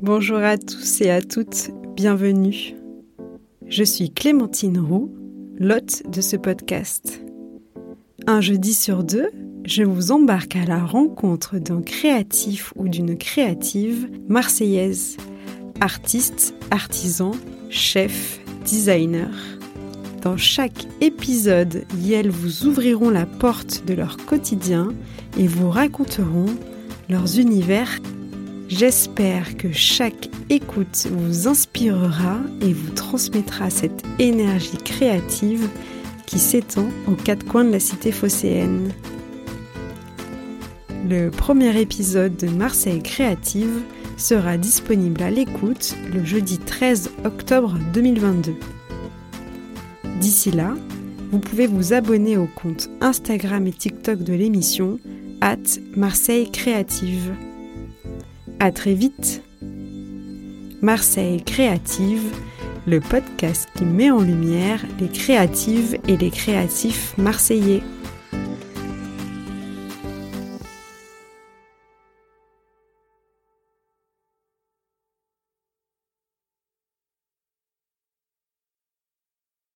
Bonjour à tous et à toutes, bienvenue. Je suis Clémentine Roux, l'hôte de ce podcast. Un jeudi sur deux, je vous embarque à la rencontre d'un créatif ou d'une créative marseillaise, artiste, artisan, chef, designer. Dans chaque épisode, Yel vous ouvriront la porte de leur quotidien et vous raconteront leurs univers. J'espère que chaque écoute vous inspirera et vous transmettra cette énergie créative qui s'étend aux quatre coins de la cité phocéenne. Le premier épisode de Marseille Créative sera disponible à l'écoute le jeudi 13 octobre 2022. D'ici là, vous pouvez vous abonner au compte Instagram et TikTok de l'émission at Marseille Créative. À très vite Marseille Créative, le podcast qui met en lumière les créatives et les créatifs marseillais.